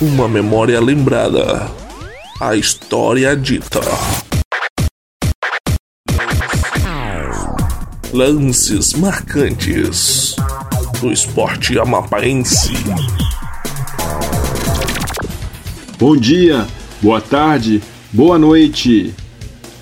Uma memória lembrada. A história dita. Lances marcantes do esporte amapaense. Bom dia, boa tarde, boa noite.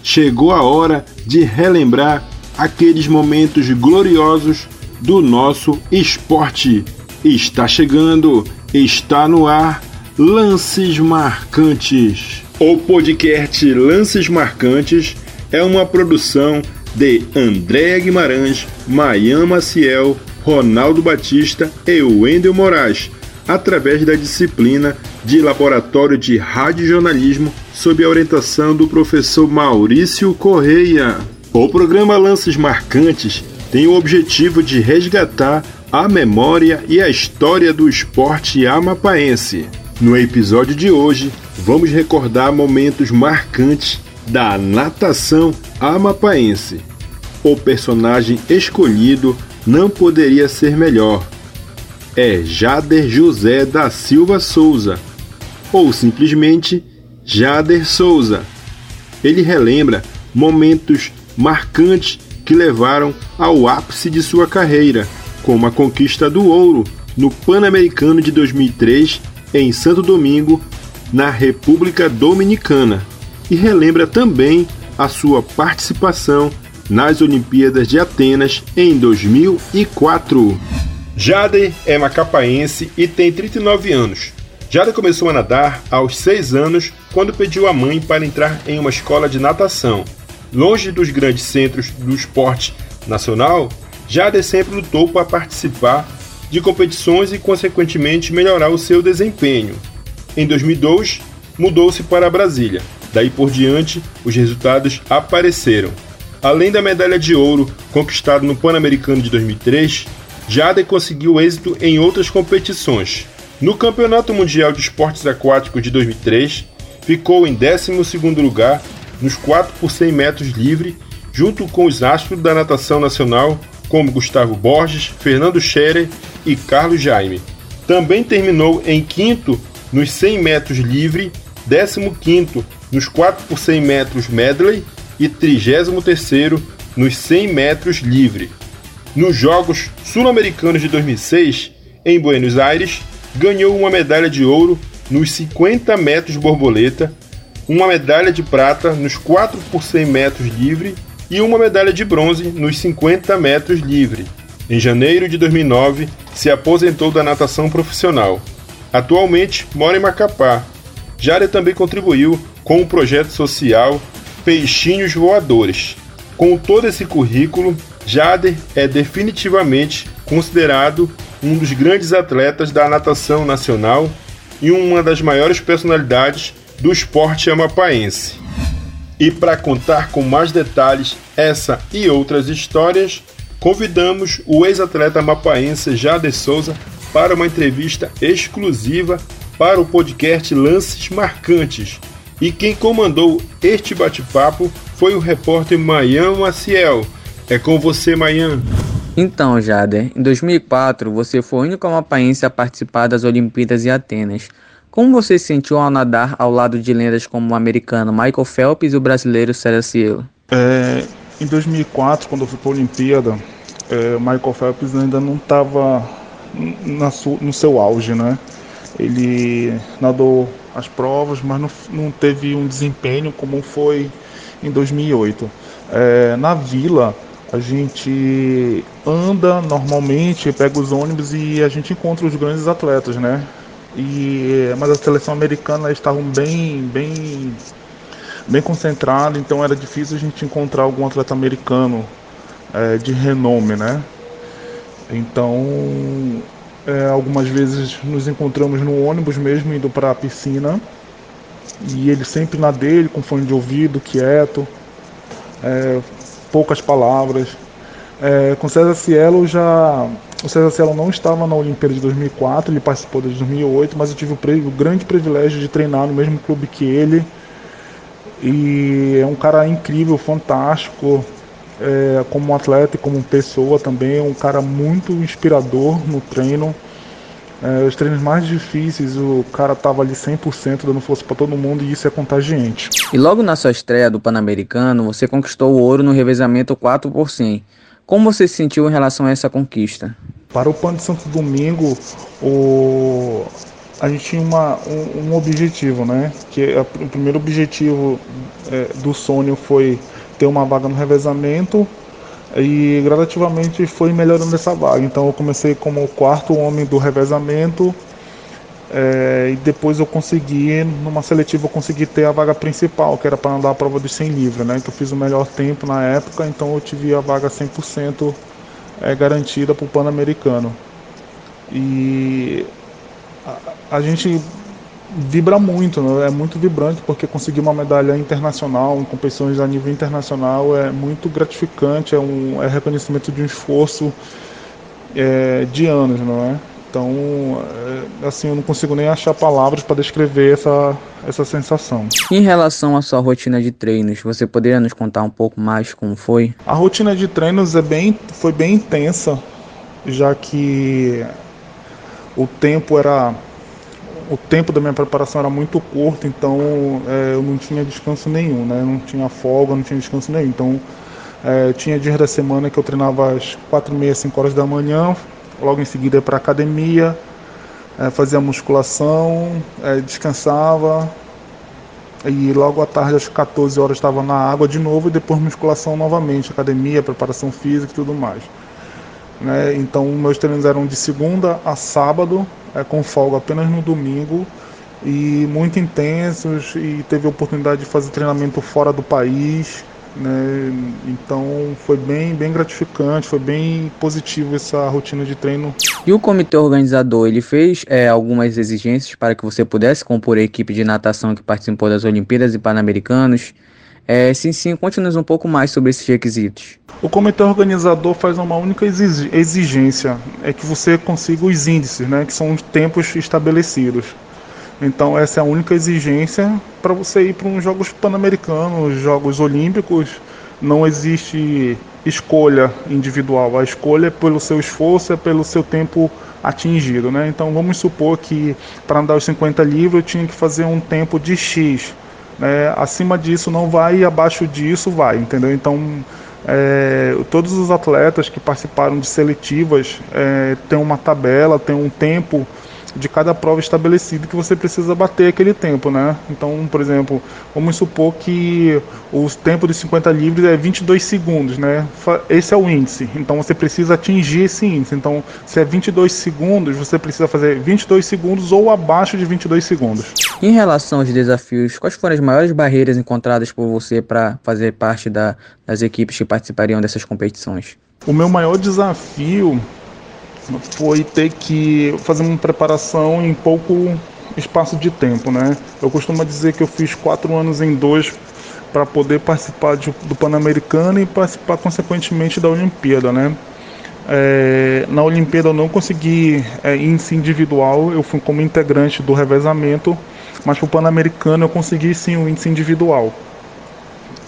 Chegou a hora de relembrar aqueles momentos gloriosos do nosso esporte. Está chegando, está no ar Lances Marcantes. O podcast Lances Marcantes é uma produção de Andréa Guimarães, Maian Maciel, Ronaldo Batista e Wendel Moraes, através da disciplina de Laboratório de Radiojornalismo sob a orientação do professor Maurício Correia. O programa Lances Marcantes tem o objetivo de resgatar a memória e a história do esporte amapaense. No episódio de hoje, vamos recordar momentos marcantes da natação amapaense. O personagem escolhido não poderia ser melhor. É Jader José da Silva Souza, ou simplesmente Jader Souza. Ele relembra momentos marcantes que levaram ao ápice de sua carreira, como a conquista do ouro no Pan-Americano de 2003 em Santo Domingo, na República Dominicana, e relembra também a sua participação nas Olimpíadas de Atenas em 2004. Jade é macapaense e tem 39 anos. Jade começou a nadar aos 6 anos quando pediu à mãe para entrar em uma escola de natação Longe dos grandes centros do esporte nacional, Jader sempre lutou para participar de competições e, consequentemente, melhorar o seu desempenho. Em 2002, mudou-se para Brasília. Daí por diante, os resultados apareceram. Além da medalha de ouro conquistada no Pan-Americano de 2003, Jader conseguiu êxito em outras competições. No Campeonato Mundial de Esportes Aquáticos de 2003, ficou em 12º lugar nos 4 por 100 metros livre, junto com os astros da natação nacional, como Gustavo Borges, Fernando Scherer e Carlos Jaime. Também terminou em quinto nos 100 metros livre, 15º nos 4 por 100 metros medley e 33º nos 100 metros livre. Nos Jogos Sul-Americanos de 2006, em Buenos Aires, ganhou uma medalha de ouro nos 50 metros borboleta uma medalha de prata nos 4 por 100 metros livre e uma medalha de bronze nos 50 metros livre. Em janeiro de 2009, se aposentou da natação profissional. Atualmente mora em Macapá. Jária também contribuiu com o projeto social Peixinhos Voadores. Com todo esse currículo, Jader é definitivamente considerado um dos grandes atletas da natação nacional e uma das maiores personalidades do esporte amapaense. E para contar com mais detalhes essa e outras histórias, convidamos o ex-atleta amapaense Jade Souza para uma entrevista exclusiva para o podcast Lances Marcantes. E quem comandou este bate-papo foi o repórter Mayan Maciel. É com você, Mayan. Então, Jader, em 2004 você foi o único amapaense a participar das Olimpíadas em Atenas. Como você se sentiu ao nadar ao lado de lendas como o americano Michael Phelps e o brasileiro César Cielo? É, em 2004, quando eu fui para a Olimpíada, é, Michael Phelps ainda não estava no seu auge, né? Ele nadou as provas, mas não, não teve um desempenho como foi em 2008. É, na vila, a gente anda normalmente, pega os ônibus e a gente encontra os grandes atletas, né? E mas a seleção americana estavam bem bem bem concentrada então era difícil a gente encontrar algum atleta americano é, de renome né? Então é, algumas vezes nos encontramos no ônibus mesmo indo para a piscina e ele sempre na dele com fone de ouvido quieto é, poucas palavras. É, com César Cielo já o César Cielo não estava na Olimpíada de 2004, ele participou de 2008, mas eu tive o, o grande privilégio de treinar no mesmo clube que ele. E é um cara incrível, fantástico, é, como atleta e como pessoa também, é um cara muito inspirador no treino. É, os treinos mais difíceis, o cara tava ali 100% dando força para todo mundo e isso é contagiante. E logo na sua estreia do Pan-Americano, você conquistou o ouro no revezamento 4 por 100. Como você se sentiu em relação a essa conquista? Para o Pan de Santo Domingo, o... a gente tinha uma, um, um objetivo, né? Que a, o primeiro objetivo é, do sonho foi ter uma vaga no revezamento e gradativamente foi melhorando essa vaga. Então eu comecei como o quarto homem do revezamento é, e depois eu consegui, numa seletiva, eu consegui ter a vaga principal, que era para andar a prova dos 100 livres, né? Que eu fiz o melhor tempo na época, então eu tive a vaga 100% é, garantida para o Pan-Americano. E a, a gente vibra muito, né? é muito vibrante porque conseguir uma medalha internacional em competições a nível internacional é muito gratificante, é um é reconhecimento de um esforço é, de anos, não é? Então, é, assim, eu não consigo nem achar palavras para descrever essa, essa sensação. Em relação à sua rotina de treinos, você poderia nos contar um pouco mais como foi? A rotina de treinos é bem, foi bem intensa, já que o tempo era o tempo da minha preparação era muito curto, então é, eu não tinha descanso nenhum, né? Não tinha folga, não tinha descanso nenhum. Então é, tinha dias da semana que eu treinava às quatro e meia, cinco horas da manhã, logo em seguida para academia, é, fazia musculação, é, descansava e logo à tarde às 14 horas estava na água de novo e depois musculação novamente, academia, preparação física e tudo mais. Né? Então meus treinos eram de segunda a sábado, é, com folga apenas no domingo e muito intensos e teve a oportunidade de fazer treinamento fora do país, né? Então foi bem, bem gratificante, foi bem positivo essa rotina de treino. E o comitê organizador, ele fez é, algumas exigências para que você pudesse compor a equipe de natação que participou das Olimpíadas e Pan-Americanos? É, sim, sim, conte-nos um pouco mais sobre esses requisitos. O comitê organizador faz uma única exigência, é que você consiga os índices, né, que são os tempos estabelecidos. Então essa é a única exigência para você ir para uns Jogos Pan-Americanos, Jogos Olímpicos. Não existe escolha individual, a escolha é pelo seu esforço, é pelo seu tempo atingido. Né? Então vamos supor que para andar os 50 livros eu tinha que fazer um tempo de X. Né? Acima disso não vai e abaixo disso vai, entendeu? Então é, todos os atletas que participaram de seletivas é, têm uma tabela, tem um tempo de cada prova estabelecida que você precisa bater aquele tempo, né? Então, por exemplo, vamos supor que o tempo de 50 livres é 22 segundos, né? Esse é o índice. Então, você precisa atingir esse índice. Então, se é 22 segundos, você precisa fazer 22 segundos ou abaixo de 22 segundos. Em relação aos desafios, quais foram as maiores barreiras encontradas por você para fazer parte da, das equipes que participariam dessas competições? O meu maior desafio foi ter que fazer uma preparação em pouco espaço de tempo, né? Eu costumo dizer que eu fiz quatro anos em dois para poder participar de, do Pan-Americano e participar consequentemente da Olimpíada, né? É, na Olimpíada eu não consegui é, índice individual, eu fui como integrante do revezamento, mas para o Pan-Americano eu consegui sim o índice individual.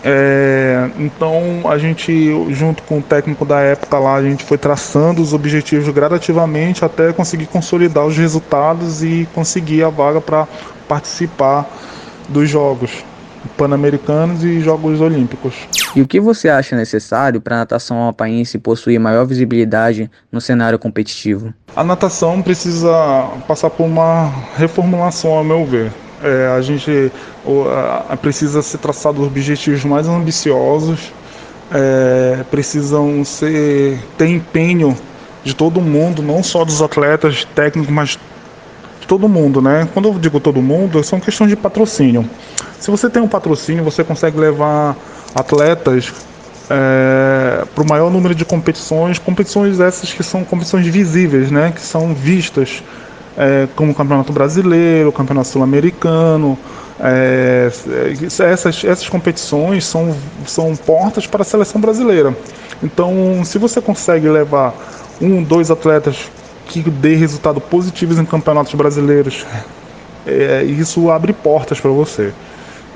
É, então a gente, junto com o técnico da época lá, a gente foi traçando os objetivos gradativamente até conseguir consolidar os resultados e conseguir a vaga para participar dos Jogos Pan-Americanos e Jogos Olímpicos. E o que você acha necessário para a natação alpaense possuir maior visibilidade no cenário competitivo? A natação precisa passar por uma reformulação, ao meu ver. É, a gente a, precisa ser traçado objetivos mais ambiciosos, é, precisam ser ter empenho de todo mundo, não só dos atletas técnicos, mas de todo mundo, né? Quando eu digo todo mundo, são questões de patrocínio. Se você tem um patrocínio, você consegue levar atletas é, para o maior número de competições, competições essas que são competições visíveis, né? Que são vistas é, como o Campeonato Brasileiro, o Campeonato Sul-Americano. É, essas, essas competições são, são portas para a seleção brasileira. Então, se você consegue levar um, dois atletas que dê resultado positivos em campeonatos brasileiros, é, isso abre portas para você.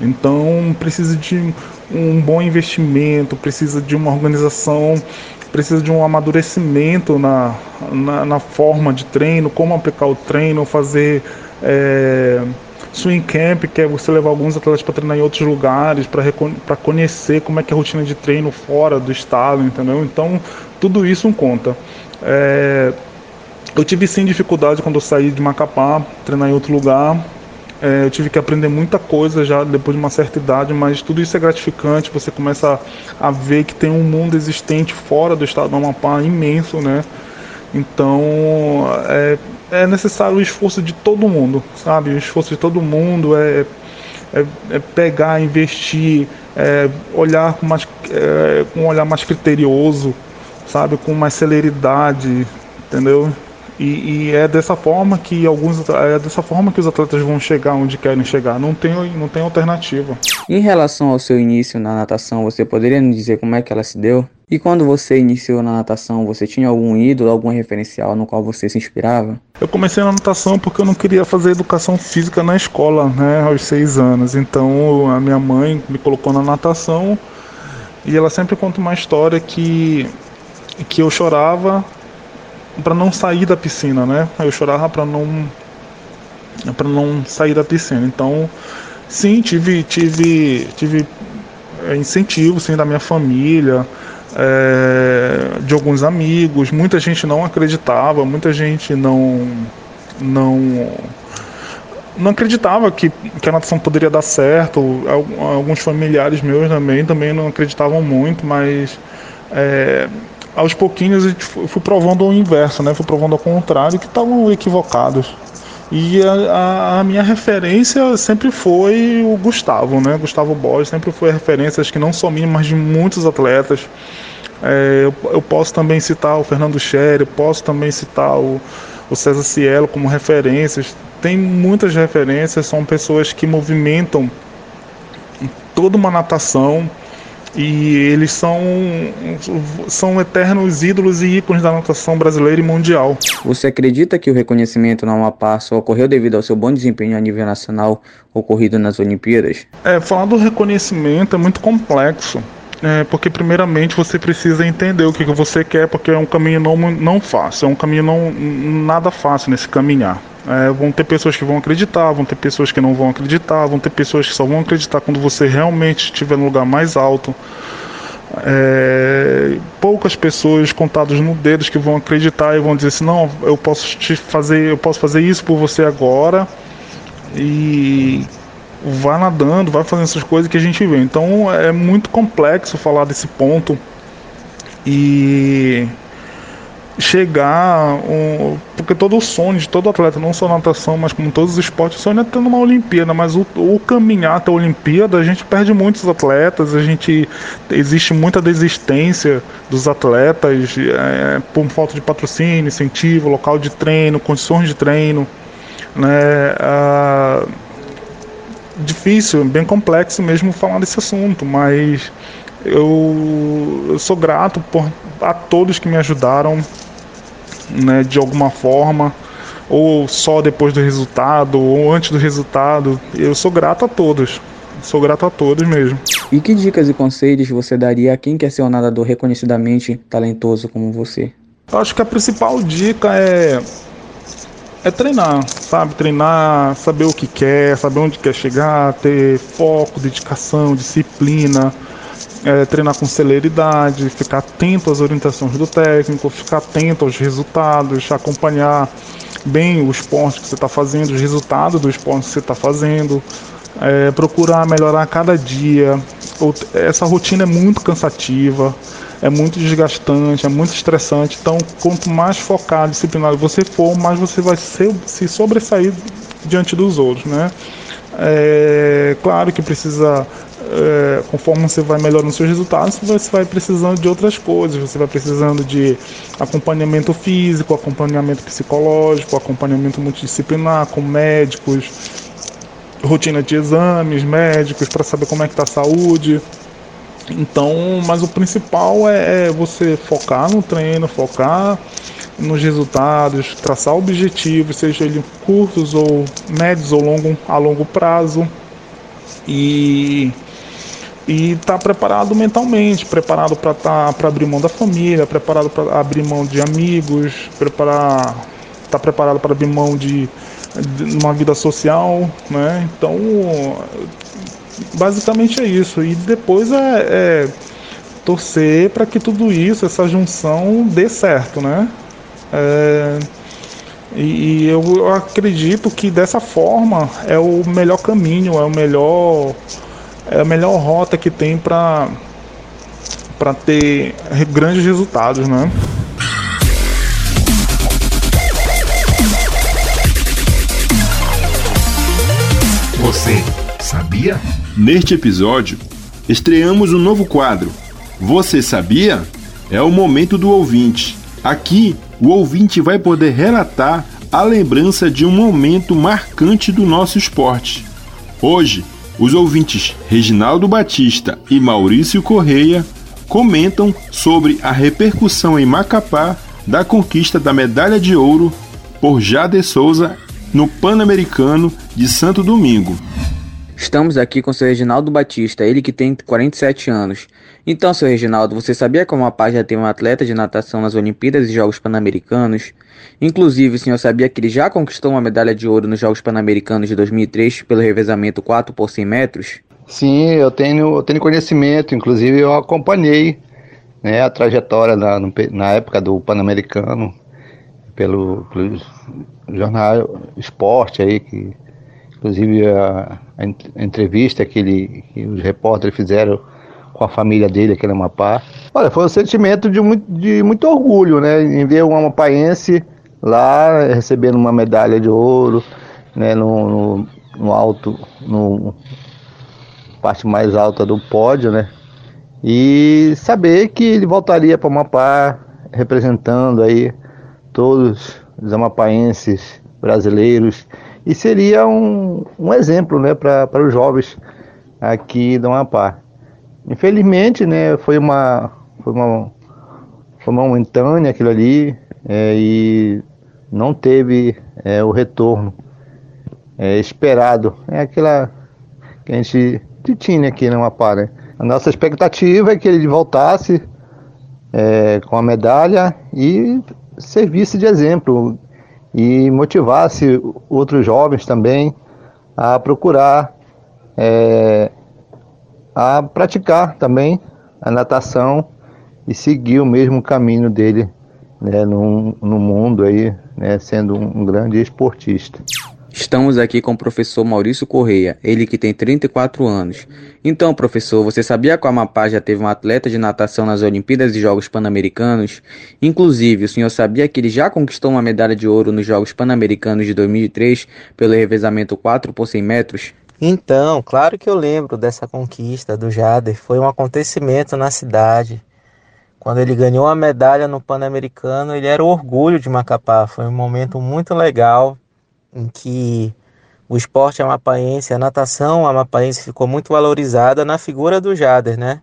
Então, precisa de um bom investimento, precisa de uma organização precisa de um amadurecimento na, na, na forma de treino, como aplicar o treino, fazer é, swing camp, que é você levar alguns atletas para treinar em outros lugares, para conhecer como é que é a rotina de treino fora do estado, entendeu? Então, tudo isso conta. É, eu tive sim dificuldade quando eu saí de Macapá, treinar em outro lugar, é, eu tive que aprender muita coisa já depois de uma certa idade, mas tudo isso é gratificante. Você começa a, a ver que tem um mundo existente fora do estado do Amapá imenso, né? Então é, é necessário o esforço de todo mundo, sabe? O esforço de todo mundo é, é, é pegar, investir, é, olhar com, mais, é, com um olhar mais criterioso, sabe? Com mais celeridade, entendeu? E, e, é dessa forma que alguns é dessa forma que os atletas vão chegar onde querem chegar. Não tem, não tem alternativa. Em relação ao seu início na natação, você poderia nos dizer como é que ela se deu? E quando você iniciou na natação, você tinha algum ídolo, algum referencial no qual você se inspirava? Eu comecei na natação porque eu não queria fazer educação física na escola, né, aos seis anos. Então a minha mãe me colocou na natação e ela sempre conta uma história que que eu chorava para não sair da piscina, né? Eu chorava para não para não sair da piscina. Então, sim, tive tive tive é, incentivo sim da minha família, é, de alguns amigos. Muita gente não acreditava, muita gente não não não acreditava que, que a natação poderia dar certo. Alguns familiares meus também também não acreditavam muito, mas é, aos pouquinhos eu fui provando o inverso, né? Fui provando ao contrário que estavam equivocados. E a, a, minha referência sempre foi o Gustavo, né? Gustavo Borges sempre foi referência, acho que não só minha, mas de muitos atletas. É, eu, eu, posso também citar o Fernando Scherer, posso também citar o, o César Cielo como referências. Tem muitas referências, são pessoas que movimentam toda uma natação e eles são, são eternos ídolos e ícones da natação brasileira e mundial. Você acredita que o reconhecimento no Amapá só ocorreu devido ao seu bom desempenho a nível nacional ocorrido nas Olimpíadas? É, falar do reconhecimento é muito complexo. É, porque primeiramente você precisa entender o que, que você quer, porque é um caminho não, não fácil, é um caminho não nada fácil nesse caminhar. É, vão ter pessoas que vão acreditar, vão ter pessoas que não vão acreditar, vão ter pessoas que só vão acreditar quando você realmente estiver no lugar mais alto. É, poucas pessoas contadas no dedos que vão acreditar e vão dizer assim, não, eu posso te fazer, eu posso fazer isso por você agora e vai nadando, vai fazendo essas coisas que a gente vê. Então é muito complexo falar desse ponto e chegar um, porque todo o sonho de todo atleta, não só natação, mas como todos os esportes, o sonho é ter uma Olimpíada, mas o, o caminhar até a Olimpíada, a gente perde muitos atletas, a gente existe muita desistência dos atletas é, por falta de patrocínio, incentivo, local de treino, condições de treino, né? Difícil, bem complexo mesmo falar desse assunto, mas eu, eu sou grato por, a todos que me ajudaram né, de alguma forma, ou só depois do resultado, ou antes do resultado. Eu sou grato a todos. Sou grato a todos mesmo. E que dicas e conselhos você daria a quem quer ser um nadador reconhecidamente talentoso como você? Eu acho que a principal dica é é treinar, sabe? Treinar, saber o que quer, saber onde quer chegar, ter foco, dedicação, disciplina, é, treinar com celeridade, ficar atento às orientações do técnico, ficar atento aos resultados, acompanhar bem o esporte que você está fazendo, os resultados do esporte que você está fazendo, é, procurar melhorar cada dia. Essa rotina é muito cansativa, é muito desgastante, é muito estressante. Então, quanto mais focado, disciplinado você for, mais você vai ser, se sobressair diante dos outros, né? É claro que precisa é, conforme você vai melhorando seus resultados, você vai precisando de outras coisas. Você vai precisando de acompanhamento físico, acompanhamento psicológico, acompanhamento multidisciplinar com médicos, rotina de exames médicos para saber como é que está a saúde. Então, mas o principal é, é você focar no treino, focar nos resultados, traçar objetivos, seja ele curtos ou médios ou longo, a longo prazo. E e estar tá preparado mentalmente, preparado para tá, abrir mão da família, preparado para abrir mão de amigos, preparar, tá preparado para abrir mão de, de uma vida social, né? Então, basicamente é isso. E depois é, é torcer para que tudo isso, essa junção, dê certo, né? É, e, e eu, acredito que dessa forma é o melhor caminho, é o melhor é a melhor rota que tem para para ter grandes resultados, né? Você sabia? Neste episódio, estreamos um novo quadro. Você sabia? É o momento do ouvinte. Aqui, o ouvinte vai poder relatar a lembrança de um momento marcante do nosso esporte. Hoje, os ouvintes Reginaldo Batista e Maurício Correia comentam sobre a repercussão em Macapá da conquista da medalha de ouro por Jade Souza no Pan-Americano de Santo Domingo. Estamos aqui com o seu Reginaldo Batista, ele que tem 47 anos. Então, seu Reginaldo, você sabia como a página tem um atleta de natação nas Olimpíadas e Jogos Pan-Americanos? Inclusive, o senhor sabia que ele já conquistou uma medalha de ouro nos Jogos Pan-Americanos de 2003 pelo revezamento 4 por 100 metros? Sim, eu tenho, eu tenho conhecimento, inclusive eu acompanhei né, a trajetória na, na época do Pan-Americano pelo, pelo, jornal Esporte aí, que inclusive a, a entrevista que, ele, que os repórteres fizeram com a família dele aqui no Amapá. Olha, foi um sentimento de muito, de muito orgulho, né, em ver um amapaense lá recebendo uma medalha de ouro, né, no, no, no alto, no parte mais alta do pódio, né? E saber que ele voltaria para Amapá representando aí todos os amapaenses brasileiros e seria um, um exemplo, né, para os jovens aqui do Amapá. Infelizmente, né, foi uma foi uma foi uma momentânea aquilo ali é, e não teve é, o retorno é, esperado. É aquela que a gente tinha aqui no Amapá, né? A nossa expectativa é que ele voltasse é, com a medalha e servisse de exemplo e motivasse outros jovens também a procurar é, a praticar também a natação e seguir o mesmo caminho dele né, no, no mundo aí, né, sendo um grande esportista. Estamos aqui com o professor Maurício Correia, ele que tem 34 anos. Então, professor, você sabia que o Amapá já teve um atleta de natação nas Olimpíadas e Jogos Pan-Americanos? Inclusive, o senhor sabia que ele já conquistou uma medalha de ouro nos Jogos Pan-Americanos de 2003 pelo revezamento 4 por 100 metros? Então, claro que eu lembro dessa conquista do Jader. Foi um acontecimento na cidade. Quando ele ganhou a medalha no Pan-Americano, ele era o orgulho de Macapá. Foi um momento muito legal em que o esporte amapaense, a natação amapaense ficou muito valorizada na figura do Jader, né?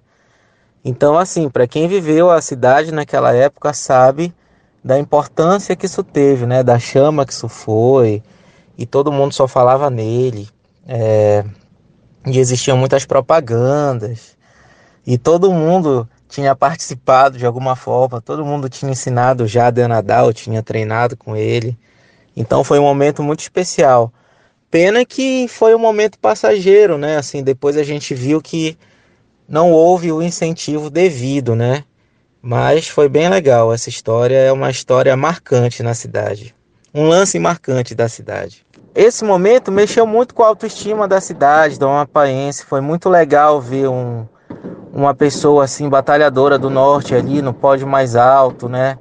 Então, assim, para quem viveu a cidade naquela época sabe da importância que isso teve, né? Da chama que isso foi, e todo mundo só falava nele, é... e existiam muitas propagandas, e todo mundo tinha participado de alguma forma, todo mundo tinha ensinado o Jader a nadar, tinha treinado com ele. Então foi um momento muito especial. Pena que foi um momento passageiro, né? Assim, depois a gente viu que não houve o incentivo devido, né? Mas foi bem legal. Essa história é uma história marcante na cidade. Um lance marcante da cidade. Esse momento mexeu muito com a autoestima da cidade, do Amapaense. Foi muito legal ver um, uma pessoa assim, batalhadora do norte ali no pódio mais alto, né?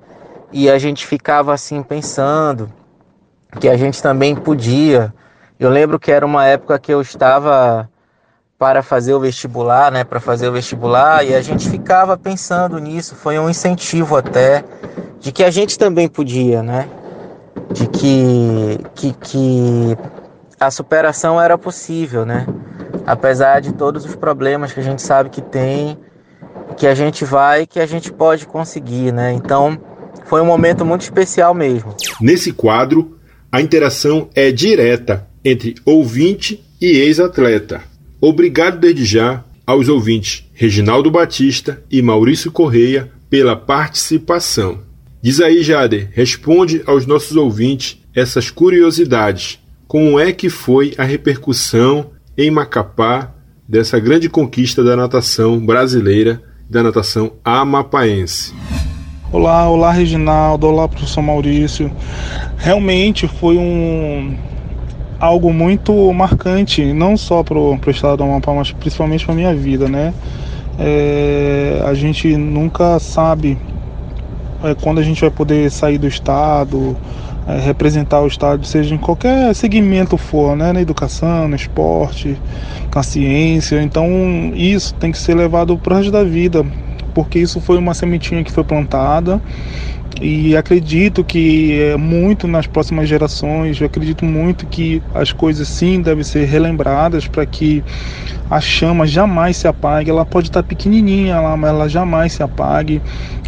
E a gente ficava assim pensando que a gente também podia. Eu lembro que era uma época que eu estava para fazer o vestibular, né, para fazer o vestibular, e a gente ficava pensando nisso, foi um incentivo até de que a gente também podia, né? De que que, que a superação era possível, né? Apesar de todos os problemas que a gente sabe que tem, que a gente vai, que a gente pode conseguir, né? Então, foi um momento muito especial mesmo. Nesse quadro, a interação é direta entre ouvinte e ex-atleta. Obrigado desde já aos ouvintes Reginaldo Batista e Maurício Correia pela participação. Diz aí, Jader, responde aos nossos ouvintes essas curiosidades. Como é que foi a repercussão em Macapá dessa grande conquista da natação brasileira, da natação amapaense? Olá, olá Reginaldo, olá professor Maurício. Realmente foi um algo muito marcante, não só para o estado do Amapá, mas principalmente para minha vida, né? É, a gente nunca sabe é, quando a gente vai poder sair do estado, é, representar o estado, seja em qualquer segmento for, né? Na educação, no esporte, na ciência. Então isso tem que ser levado para o resto da vida, porque isso foi uma sementinha que foi plantada e acredito que é muito nas próximas gerações, eu acredito muito que as coisas sim devem ser relembradas para que a chama jamais se apague. Ela pode estar pequenininha lá, mas ela jamais se apague.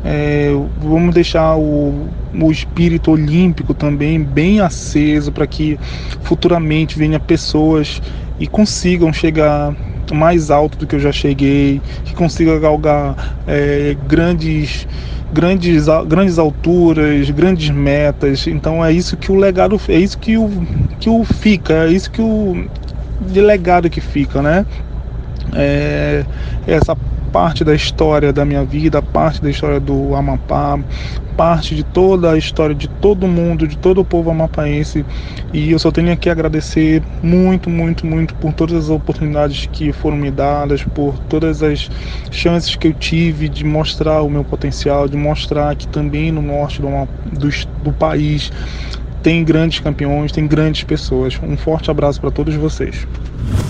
É, vamos deixar o, o espírito olímpico também bem aceso para que futuramente venha pessoas e consigam chegar mais alto do que eu já cheguei, que consiga galgar é, grandes grandes, grandes alturas, grandes metas. Então é isso que o legado, é isso que o, que o fica, é isso que o de legado que fica, né? É, essa parte da história da minha vida, parte da história do Amapá, parte de toda a história de todo mundo, de todo o povo amapaense. E eu só tenho que agradecer muito, muito, muito por todas as oportunidades que foram me dadas, por todas as chances que eu tive de mostrar o meu potencial, de mostrar que também no norte do, do, do país tem grandes campeões, tem grandes pessoas. Um forte abraço para todos vocês.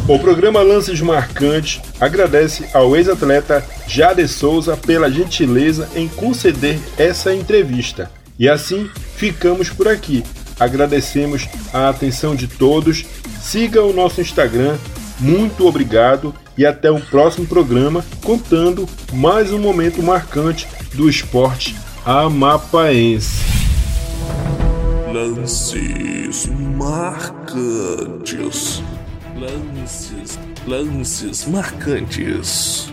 O programa Lances Marcantes agradece ao ex-atleta Jade Souza pela gentileza em conceder essa entrevista. E assim ficamos por aqui. Agradecemos a atenção de todos. Siga o nosso Instagram. Muito obrigado e até o próximo programa contando mais um momento marcante do esporte amapaense. Lances marcantes. Lances, lances marcantes.